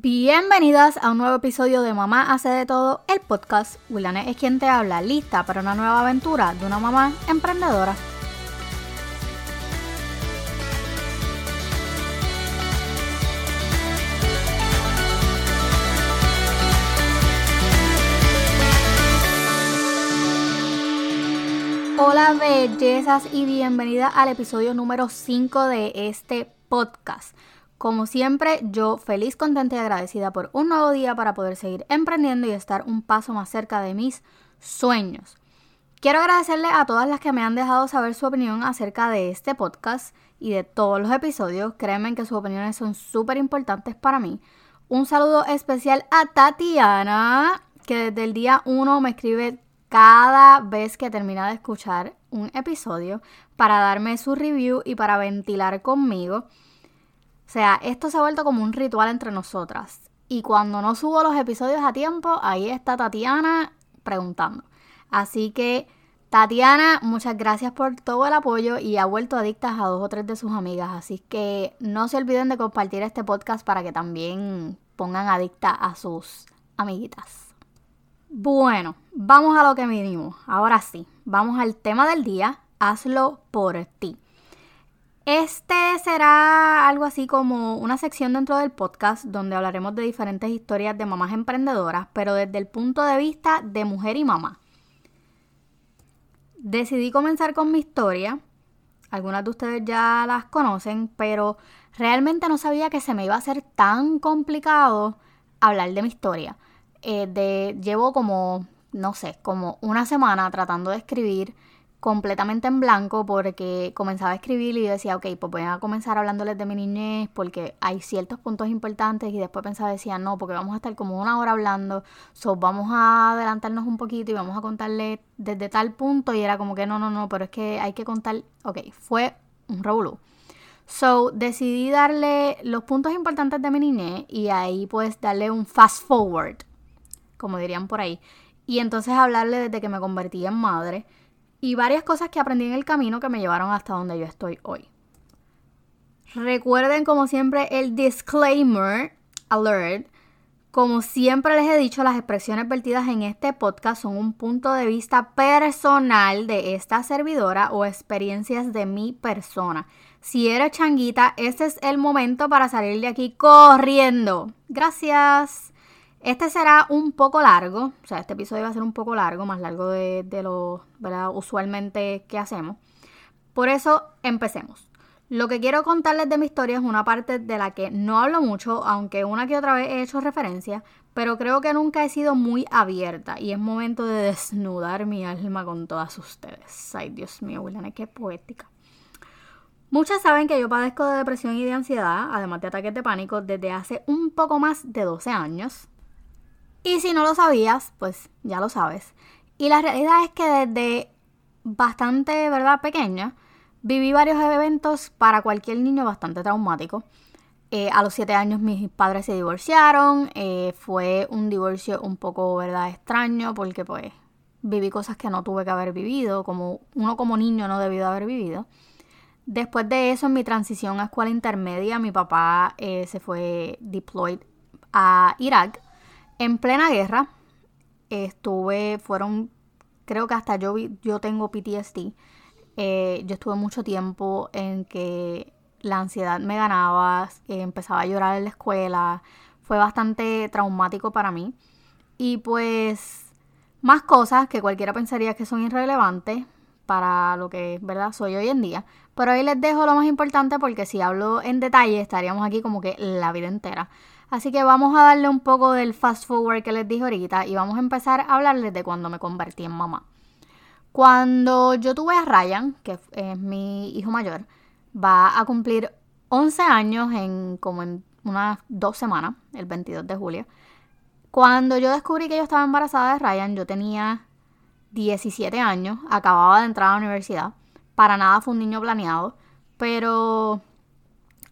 Bienvenidas a un nuevo episodio de Mamá hace de todo, el podcast. Wilane es quien te habla, lista para una nueva aventura de una mamá emprendedora. Hola bellezas y bienvenida al episodio número 5 de este podcast. Como siempre, yo feliz, contenta y agradecida por un nuevo día para poder seguir emprendiendo y estar un paso más cerca de mis sueños. Quiero agradecerle a todas las que me han dejado saber su opinión acerca de este podcast y de todos los episodios. Créanme que sus opiniones son súper importantes para mí. Un saludo especial a Tatiana, que desde el día 1 me escribe cada vez que termina de escuchar un episodio para darme su review y para ventilar conmigo. O sea, esto se ha vuelto como un ritual entre nosotras. Y cuando no subo los episodios a tiempo, ahí está Tatiana preguntando. Así que, Tatiana, muchas gracias por todo el apoyo y ha vuelto adictas a dos o tres de sus amigas. Así que no se olviden de compartir este podcast para que también pongan adicta a sus amiguitas. Bueno, vamos a lo que vinimos. Ahora sí, vamos al tema del día. Hazlo por ti. Este será algo así como una sección dentro del podcast donde hablaremos de diferentes historias de mamás emprendedoras, pero desde el punto de vista de mujer y mamá. Decidí comenzar con mi historia. Algunas de ustedes ya las conocen, pero realmente no sabía que se me iba a hacer tan complicado hablar de mi historia. Eh, llevo como, no sé, como una semana tratando de escribir completamente en blanco porque comenzaba a escribir y decía, ok, pues voy a comenzar hablándoles de mi niñez porque hay ciertos puntos importantes y después pensaba, decía, no, porque vamos a estar como una hora hablando, so vamos a adelantarnos un poquito y vamos a contarle desde tal punto y era como que no, no, no, pero es que hay que contar, ok, fue un revolú. So decidí darle los puntos importantes de mi niñez y ahí pues darle un fast forward, como dirían por ahí. Y entonces hablarle desde que me convertí en madre y varias cosas que aprendí en el camino que me llevaron hasta donde yo estoy hoy. Recuerden como siempre el disclaimer alert. Como siempre les he dicho, las expresiones vertidas en este podcast son un punto de vista personal de esta servidora o experiencias de mi persona. Si eres changuita, este es el momento para salir de aquí corriendo. Gracias. Este será un poco largo, o sea, este episodio va a ser un poco largo, más largo de, lo usualmente que hacemos. Por eso, empecemos. Lo que quiero contarles de mi historia es una parte de la que no hablo mucho, aunque una que otra vez he hecho referencia, pero creo que nunca he sido muy abierta y es momento de desnudar mi alma con todas ustedes. Ay, Dios mío, William, qué poética. Muchas saben que yo padezco de depresión y de ansiedad, además de ataques de pánico, desde hace un poco más de 12 años. Y si no lo sabías, pues ya lo sabes. Y la realidad es que desde bastante, ¿verdad?, pequeña, viví varios eventos para cualquier niño bastante traumáticos. Eh, a los siete años mis padres se divorciaron. Eh, fue un divorcio un poco, ¿verdad?, extraño porque pues viví cosas que no tuve que haber vivido, como uno como niño no debió haber vivido. Después de eso, en mi transición a escuela intermedia, mi papá eh, se fue deployed a Irak en plena guerra estuve, fueron, creo que hasta yo, yo tengo PTSD. Eh, yo estuve mucho tiempo en que la ansiedad me ganaba, empezaba a llorar en la escuela, fue bastante traumático para mí. Y pues más cosas que cualquiera pensaría que son irrelevantes para lo que verdad soy hoy en día. Pero ahí les dejo lo más importante porque si hablo en detalle estaríamos aquí como que la vida entera. Así que vamos a darle un poco del fast forward que les dije ahorita y vamos a empezar a hablarles de cuando me convertí en mamá. Cuando yo tuve a Ryan, que es mi hijo mayor, va a cumplir 11 años en como en unas dos semanas, el 22 de julio. Cuando yo descubrí que yo estaba embarazada de Ryan, yo tenía 17 años, acababa de entrar a la universidad. Para nada fue un niño planeado, pero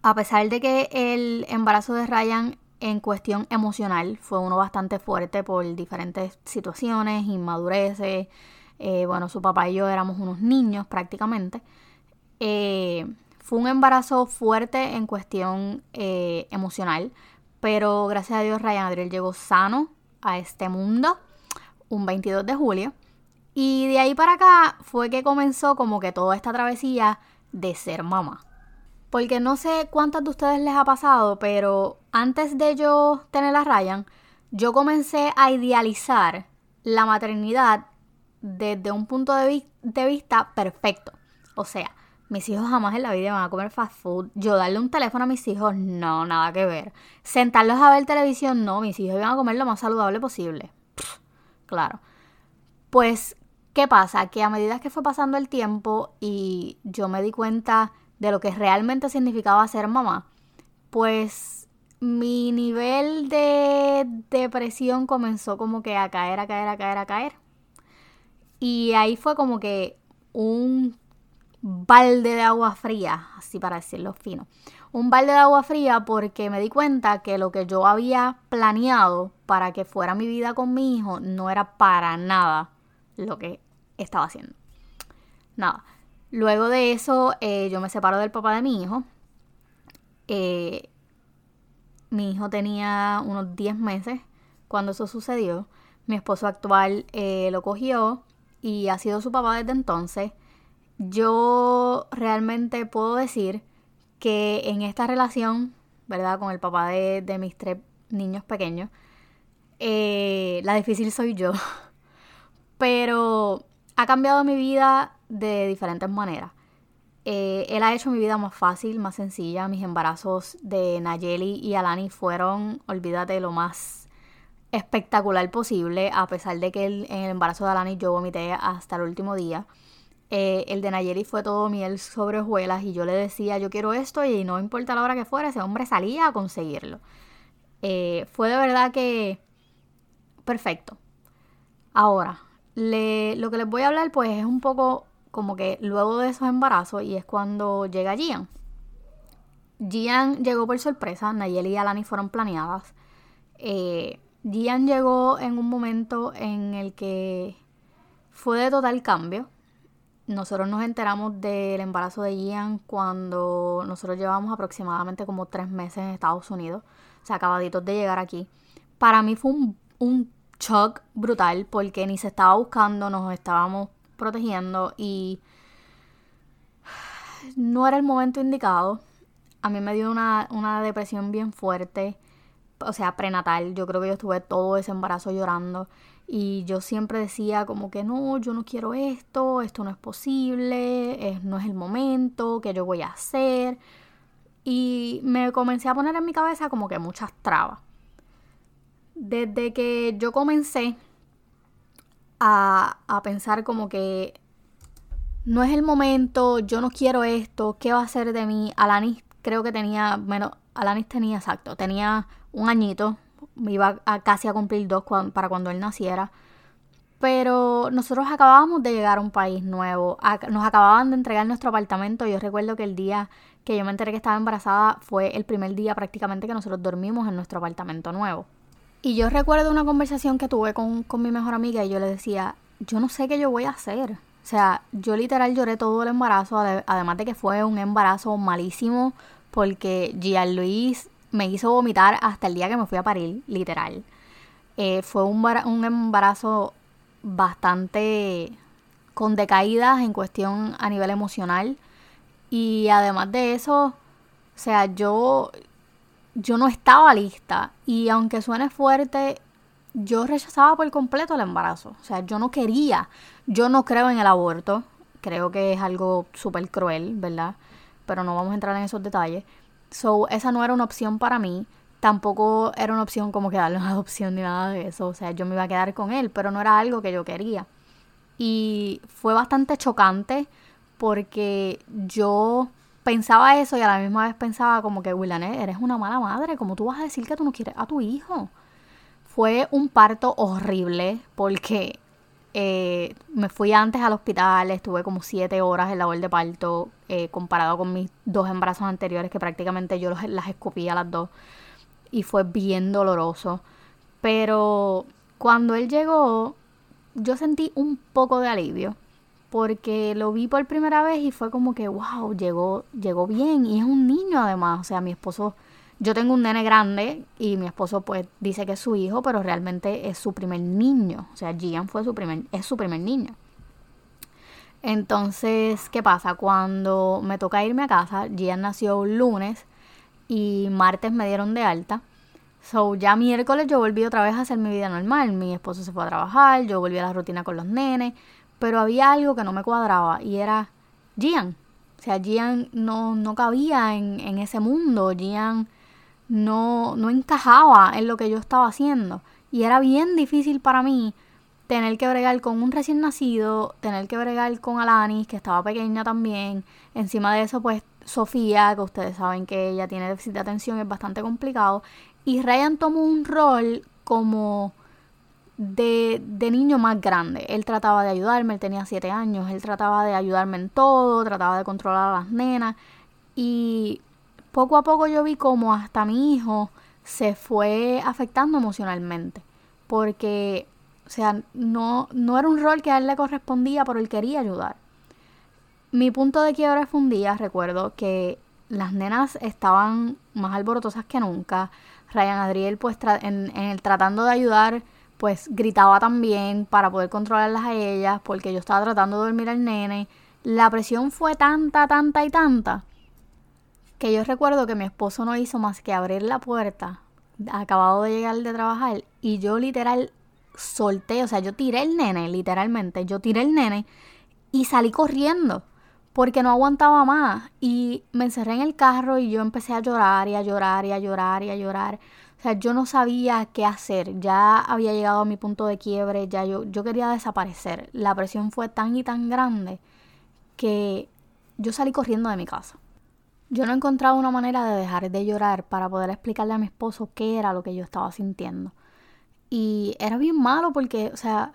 a pesar de que el embarazo de Ryan en cuestión emocional fue uno bastante fuerte por diferentes situaciones, inmadureces. Eh, bueno, su papá y yo éramos unos niños prácticamente. Eh, fue un embarazo fuerte en cuestión eh, emocional Pero gracias a Dios Ryan Adriel llegó sano a este mundo un 22 de julio. Y de ahí para acá fue que comenzó como que toda esta travesía de ser mamá. Porque no sé cuántas de ustedes les ha pasado, pero antes de yo tener a Ryan, yo comencé a idealizar la maternidad desde un punto de, vista perfecto. O sea, mis hijos jamás en la vida van a comer fast food. Yo darle un teléfono a mis hijos, no, nada que ver. Sentarlos a ver televisión, no, mis hijos iban a comer lo más saludable posible. claro. Pues, ¿qué pasa? Que a medida que fue pasando el tiempo y yo me di cuenta de lo que realmente significaba ser mamá, pues mi nivel de depresión comenzó como que a caer, a caer, a caer, a caer. Y ahí fue como que un balde de agua fría, así para decirlo fino. Un balde de agua fría porque me di cuenta que lo que yo había planeado para que fuera mi vida con mi hijo no era para nada lo que estaba haciendo. Nada. Luego de eso, eh, yo me separo del papá de mi hijo. Eh, mi hijo tenía unos 10 meses cuando eso sucedió. Mi esposo actual eh, lo cogió y ha sido su papá desde entonces. Yo realmente puedo decir que en esta relación, ¿verdad? Con el papá de, mis tres niños pequeños, la difícil soy yo. Pero ha cambiado mi vida de diferentes maneras. Eh, él ha hecho mi vida más fácil, más sencilla. Mis embarazos de Nayeli y Alani fueron, olvídate, lo más espectacular posible, a pesar de que en el embarazo de Alani yo vomité hasta el último día. Eh, el de Nayeli fue todo miel sobre hojuelas y yo le decía, yo quiero esto y no importa la hora que fuera, ese hombre salía a conseguirlo. Eh, fue de verdad que perfecto. Ahora, lo que les voy a hablar pues es un poco como que luego de esos embarazos y es cuando llega Gian. Gian llegó por sorpresa, Nayeli y Alani fueron planeadas. Eh, Gian llegó en un momento en el que fue de total cambio nosotros nos enteramos del embarazo de Ian cuando nosotros llevamos aproximadamente como tres meses en Estados Unidos, o sea, acabaditos de llegar aquí. Para mí fue un shock brutal porque ni se estaba buscando, nos estábamos protegiendo y no era el momento indicado. A mí me dio una, una depresión bien fuerte, o sea, prenatal. Yo creo que yo estuve todo ese embarazo llorando. Y yo siempre decía como que no, yo no quiero esto, esto no es posible, no es el momento, ¿qué yo voy a hacer? Y me comencé a poner en mi cabeza como que muchas trabas. Desde que yo comencé a, a pensar como que no es el momento, yo no quiero esto, ¿qué va a hacer de mí? Alanis creo que tenía, bueno, Alanis tenía exacto, tenía un añito, iba a casi a cumplir dos para cuando él naciera. Pero nosotros acabábamos de llegar a un país nuevo, nos acababan de entregar nuestro apartamento. Yo recuerdo que el día que yo me enteré que estaba embarazada fue el primer día prácticamente que nosotros dormimos en nuestro apartamento nuevo. Y yo recuerdo una conversación que tuve con, con mi mejor amiga y yo le decía, yo no sé qué yo voy a hacer. O sea, yo literal lloré todo el embarazo, además de que fue un embarazo malísimo porque Gian Luis me hizo vomitar hasta el día que me fui a parir, literal. Eh, fue un, un embarazo bastante con decaídas en cuestión a nivel emocional. Y además de eso, o sea, yo, yo no estaba lista. Y aunque suene fuerte, yo rechazaba por completo el embarazo. O sea, yo no quería. Yo no creo en el aborto. Creo que es algo súper cruel, ¿verdad? Pero no vamos a entrar en esos detalles. So, esa no era una opción para mí. Tampoco era una opción como que darle una adopción ni nada de eso. O sea, yo me iba a quedar con él, pero no era algo que yo quería. Y fue bastante chocante porque yo pensaba eso y a la misma vez pensaba como que, Willanet, eres una mala madre. ¿Cómo tú vas a decir que tú no quieres a tu hijo? Fue un parto horrible porque eh, me fui antes al hospital, estuve como siete horas en labor de parto, eh, comparado con mis dos embarazos anteriores, que prácticamente yo las escupía las dos. Y fue bien doloroso. Pero cuando él llegó, yo sentí un poco de alivio. Porque lo vi por primera vez y fue como que, wow, llegó, llegó bien. Y es un niño además. O sea, mi esposo yo tengo un nene grande y mi esposo pues dice que es su hijo, pero realmente es su primer niño. O sea, Gian fue su primer, es su primer niño. Entonces, ¿qué pasa? Cuando me toca irme a casa, Gian nació un lunes y martes me dieron de alta. So, ya miércoles yo volví otra vez a hacer mi vida normal. Mi esposo se fue a trabajar, yo volví a la rutina con los nenes, pero había algo que no me cuadraba y era Gian. O sea, Gian no, no cabía en, en ese mundo. Gian no, no encajaba en lo que yo estaba haciendo. Y era bien difícil para mí tener que bregar con un recién nacido, tener que bregar con Alanis, que estaba pequeña también. Encima de eso, pues Sofía, que ustedes saben que ella tiene déficit de atención, es bastante complicado. Y Ryan tomó un rol como de, de niño más grande. Él trataba de ayudarme, él tenía siete años, él trataba de ayudarme en todo, trataba de controlar a las nenas. Y poco a poco yo vi como hasta mi hijo se fue afectando emocionalmente. Porque, o sea, no, no era un rol que a él le correspondía, pero él quería ayudar. Mi punto de quiebre fue un día, recuerdo, que las nenas estaban más alborotosas que nunca. Ryan Adriel, pues, en, en el tratando de ayudar, pues gritaba también para poder controlarlas a ellas, porque yo estaba tratando de dormir al nene. La presión fue tanta, tanta y tanta que yo recuerdo que mi esposo no hizo más que abrir la puerta, acabado de llegar de trabajar, y yo literal solté, o sea, yo tiré el nene, literalmente, yo tiré el nene y salí corriendo porque no aguantaba más y me encerré en el carro y yo empecé a llorar y a llorar y a llorar y a llorar. Sea, yo no sabía qué hacer, ya había llegado a mi punto de quiebre, ya yo, yo quería desaparecer. La presión fue tan y tan grande que yo salí corriendo de mi casa. Yo no encontraba una manera de dejar de llorar para poder explicarle a mi esposo qué era lo que yo estaba sintiendo. Y era bien malo porque, o sea,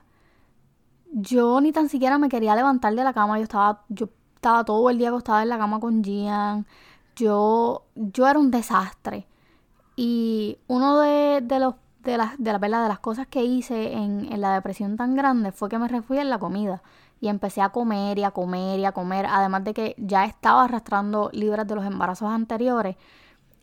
yo ni tan siquiera me quería levantar de la cama. Yo estaba, yo estaba todo el día acostada en la cama con Gian. Yo, yo era un desastre. Y uno de, de los de las, de, la, de las cosas que hice en, en la depresión tan grande fue que me refugié en la comida y empecé a comer y a comer y a comer, además de que ya estaba arrastrando libras de los embarazos anteriores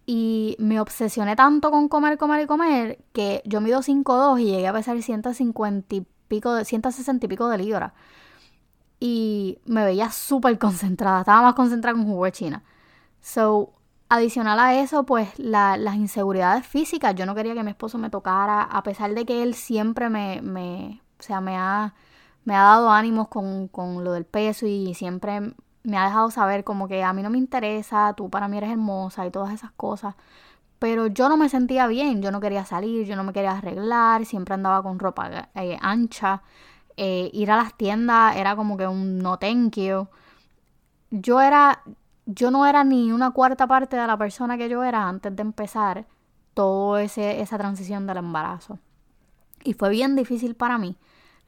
y me obsesioné tanto con comer, comer y comer que yo mido 5'2 y llegué a pesar 150 y pico, de, 160 y pico de libras. Y me veía súper concentrada, estaba más concentrada con jugo de China. So, adicional a eso, pues las inseguridades físicas. Yo no quería que mi esposo me tocara, a pesar de que él siempre me, me o sea, me ha me ha dado ánimos con, con lo del peso y siempre me ha dejado saber como que a mí no me interesa, tú para mí eres hermosa y todas esas cosas. Pero yo no me sentía bien, yo no quería salir, yo no me quería arreglar, siempre andaba con ropa eh, ancha. Eh, ir a las tiendas era como que un no thank you. Yo era, yo no era ni una cuarta parte de la persona que yo era antes de empezar toda esa transición del embarazo. Y fue bien difícil para mí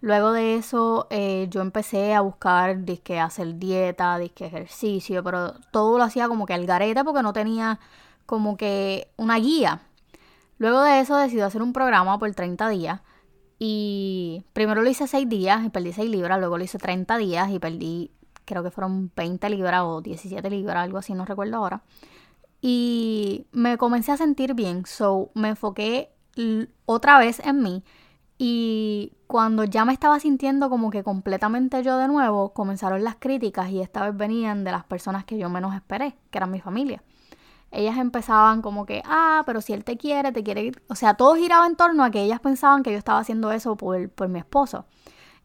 Luego de eso eh, yo empecé a buscar disque hacer dieta, disque ejercicio, pero todo lo hacía como que al garete porque no tenía como que una guía. Luego de eso decidí hacer un programa por 30 días y primero lo hice 6 días y perdí 6 libras, luego lo hice 30 días y perdí creo que fueron 20 libras o 17 libras, algo así, no recuerdo ahora. Y me comencé a sentir bien, so me enfoqué otra vez en mí y cuando ya me estaba sintiendo como que completamente yo de nuevo, comenzaron las críticas y esta vez venían de las personas que yo menos esperé, que eran mi familia. Ellas empezaban como que, ah, pero si él te quiere, te quiere. O sea, todo giraba en torno a que ellas pensaban que yo estaba haciendo eso por, por mi esposo.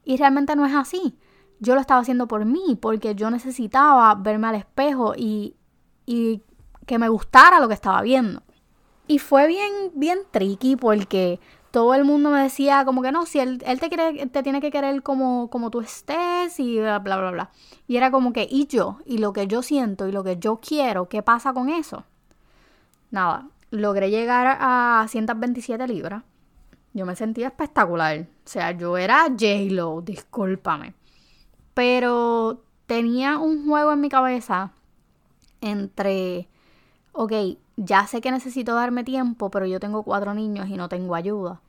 Y realmente no es así. Yo lo estaba haciendo por mí, porque yo necesitaba verme al espejo y, y que me gustara lo que estaba viendo. Y fue bien, bien tricky porque todo el mundo me decía como que no, si él, él te, quiere, te tiene que querer como, como tú estés y bla, bla, bla, bla. Y era como que, ¿y yo? ¿Y lo que yo siento? ¿Y lo que yo quiero? ¿Qué pasa con eso? Nada, logré llegar a 127 libras. Yo me sentía espectacular. O sea, yo era J-Lo, discúlpame. Pero tenía un juego en mi cabeza entre, ok, ya sé que necesito darme tiempo, pero yo tengo cuatro niños y no tengo ayuda.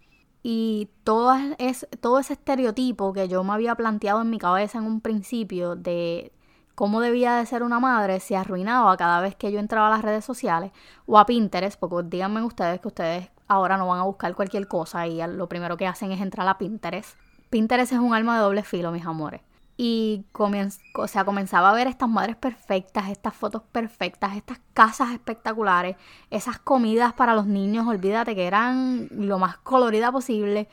Y todo, es, todo ese estereotipo que yo me había planteado en mi cabeza en un principio de cómo debía de ser una madre se arruinaba cada vez que yo entraba a las redes sociales o a Pinterest, porque díganme ustedes que ustedes ahora no van a buscar cualquier cosa y lo primero que hacen es entrar a Pinterest. Pinterest es un alma de doble filo, mis amores. Y o sea, comenzaba a ver estas madres perfectas, estas fotos perfectas, estas casas espectaculares, esas comidas para los niños, olvídate que eran lo más colorida posible.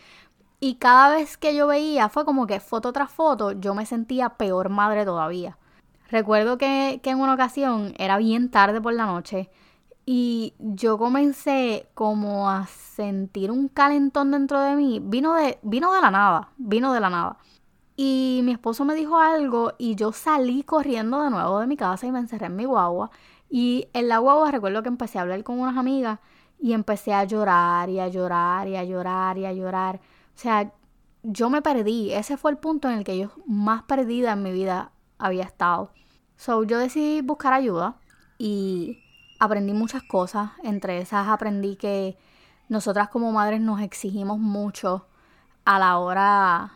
Y cada vez que yo veía, fue como que foto tras foto, yo me sentía peor madre todavía. Recuerdo que, que en una ocasión era bien tarde por la noche y yo comencé como a sentir un calentón dentro de mí. Vino de, vino de la nada, vino de la nada. Y mi esposo me dijo algo y yo salí corriendo de nuevo de mi casa y me encerré en mi guagua. Y en la guagua recuerdo que empecé a hablar con unas amigas y empecé a llorar y a llorar y a llorar y a llorar. O sea, yo me perdí. Ese fue el punto en el que yo más perdida en mi vida había estado. So, yo decidí buscar ayuda y aprendí muchas cosas. Entre esas aprendí que nosotras como madres nos exigimos mucho a la hora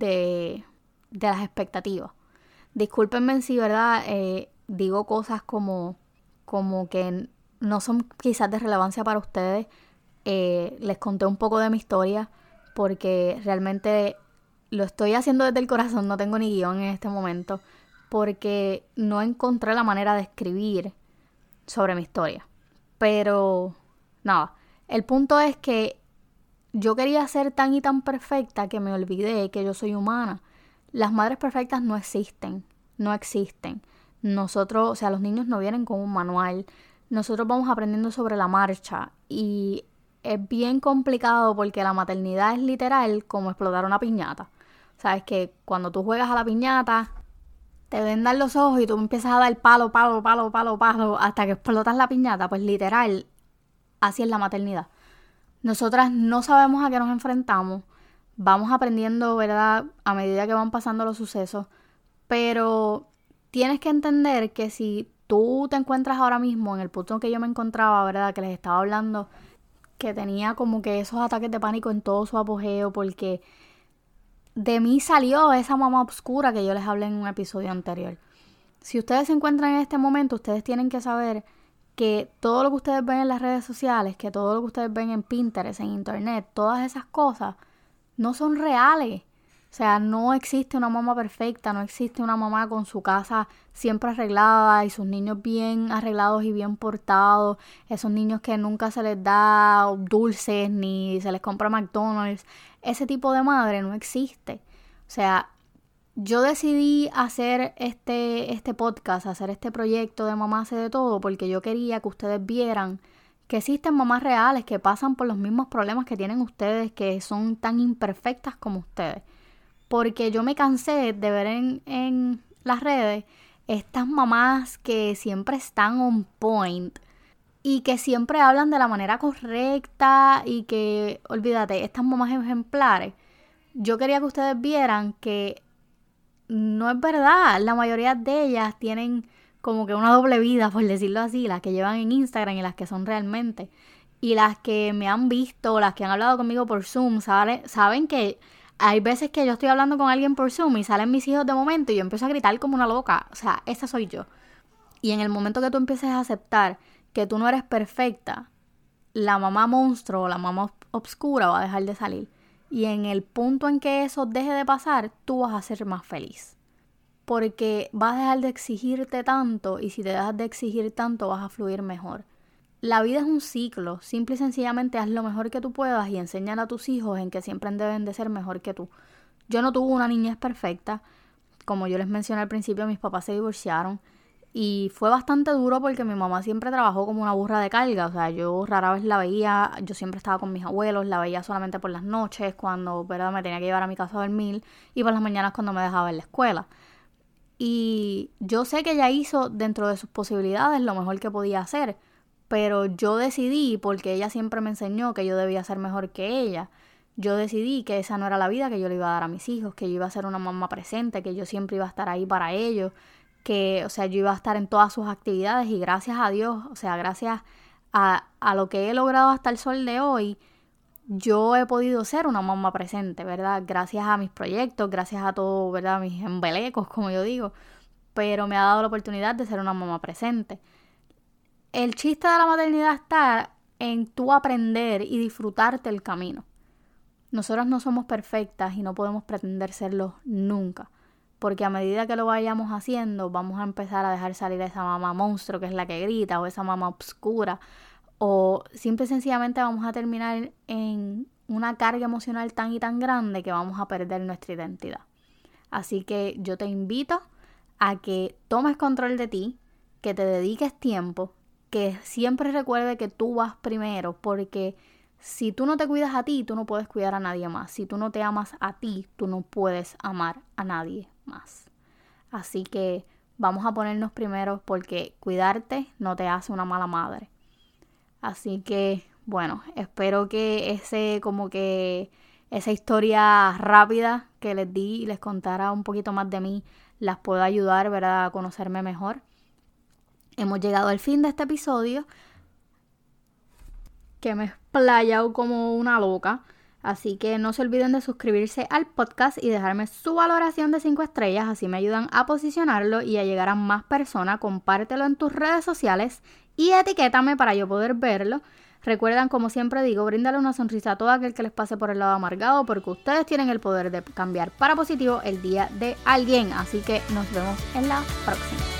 de, las expectativas. Discúlpenme si, ¿verdad? Eh, digo cosas como, como que no son quizás de relevancia para ustedes. Eh, les conté un poco de mi historia porque realmente lo estoy haciendo desde el corazón, no tengo ni guion en este momento, porque no encontré la manera de escribir sobre mi historia. Pero, nada, el punto es que yo quería ser tan y tan perfecta que me olvidé que yo soy humana. Las madres perfectas no existen, no existen. Nosotros, o sea, los niños no vienen con un manual. Nosotros vamos aprendiendo sobre la marcha y es bien complicado porque la maternidad es literal como explotar una piñata. Sabes que cuando tú juegas a la piñata, te vendan los ojos y tú empiezas a dar palo, palo, palo, palo, palo, hasta que explotas la piñata. Pues literal, así es la maternidad. Nosotras no sabemos a qué nos enfrentamos, vamos aprendiendo, ¿verdad?, a medida que van pasando los sucesos, pero tienes que entender que si tú te encuentras ahora mismo en el punto en que yo me encontraba, ¿verdad?, que les estaba hablando, que tenía como que esos ataques de pánico en todo su apogeo, porque de mí salió esa mamá oscura que yo les hablé en un episodio anterior. Si ustedes se encuentran en este momento, ustedes tienen que saber que todo lo que ustedes ven en las redes sociales, que todo lo que ustedes ven en Pinterest, en Internet, todas esas cosas, no son reales. O sea, no existe una mamá perfecta, no existe una mamá con su casa siempre arreglada y sus niños bien arreglados y bien portados, esos niños que nunca se les da dulces ni se les compra McDonald's. Ese tipo de madre no existe. O sea, yo decidí hacer este, este podcast, hacer este proyecto de Mamá hace de todo, porque yo quería que ustedes vieran que existen mamás reales que pasan por los mismos problemas que tienen ustedes, que son tan imperfectas como ustedes. Porque yo me cansé de ver en, en las redes estas mamás que siempre están on point y que siempre hablan de la manera correcta y que, olvídate, estas mamás ejemplares. Yo quería que ustedes vieran que no es verdad. La mayoría de ellas tienen como que una doble vida, por decirlo así, las que llevan en Instagram y las que son realmente. Y las que me han visto, las que han hablado conmigo por Zoom, saben que hay veces que yo estoy hablando con alguien por Zoom y salen mis hijos de momento y yo empiezo a gritar como una loca. O sea, esa soy yo. Y en el momento que tú empieces a aceptar que tú no eres perfecta, la mamá monstruo o la mamá obscura va a dejar de salir. Y en el punto en que eso deje de pasar, tú vas a ser más feliz. Porque vas a dejar de exigirte tanto y si te dejas de exigir tanto vas a fluir mejor. La vida es un ciclo, simple y sencillamente haz lo mejor que tú puedas y enseñar a tus hijos en que siempre deben de ser mejor que tú. Yo no tuve una niñez perfecta, como yo les mencioné al principio, mis papás se divorciaron y fue bastante duro porque mi mamá siempre trabajó como una burra de carga. O sea, yo rara vez la veía, yo siempre estaba con mis abuelos, la veía solamente por las noches, cuando ¿verdad? me tenía que llevar a mi casa a dormir, y por las mañanas cuando me dejaba en la escuela. Y yo sé que ella hizo dentro de sus posibilidades lo mejor que podía hacer, pero yo decidí, porque ella siempre me enseñó que yo debía ser mejor que ella, yo decidí que esa no era la vida que yo le iba a dar a mis hijos, que yo iba a ser una mamá presente, que yo siempre iba a estar ahí para ellos, que, o sea, yo iba a estar en todas sus actividades y gracias a Dios, o sea, gracias a, a lo que he logrado hasta el sol de hoy, yo he podido ser una mamá presente, ¿verdad? Gracias a mis proyectos, gracias a todo, ¿verdad? Mis embelecos, como yo digo. pero me ha dado la oportunidad de ser una mamá presente. El chiste de la maternidad está en tú aprender y disfrutarte el camino. Nosotros no somos perfectas y no podemos pretender serlo nunca, porque a medida que lo vayamos haciendo vamos a empezar a dejar salir a esa mamá monstruo que es la que grita o esa mamá obscura o simple y sencillamente vamos a terminar en una carga emocional tan y tan grande que vamos a perder nuestra identidad. Así que yo te invito a que tomes control de ti, que te dediques tiempo, que siempre recuerde que tú vas primero, porque si tú no te cuidas a ti, tú no puedes cuidar a nadie más. Si tú no te amas a ti, tú no puedes amar a nadie más. Así que vamos a ponernos primero porque cuidarte no te hace una mala madre. Así que, bueno, espero que ese como que esa historia rápida que les di y les contara un poquito más de mí las pueda ayudar, ¿verdad? A conocerme mejor. Hemos llegado al fin de este episodio que me he explayado como una loca. Así que no se olviden de suscribirse al podcast y dejarme su valoración de 5 estrellas, así me ayudan a posicionarlo y a llegar a más personas. Compártelo en tus redes sociales y etiquétame para yo poder verlo. Recuerdan, como siempre digo, bríndale una sonrisa a todo aquel que les pase por el lado amargado, porque ustedes tienen el poder de cambiar para positivo el día de alguien. Así que nos vemos en la próxima.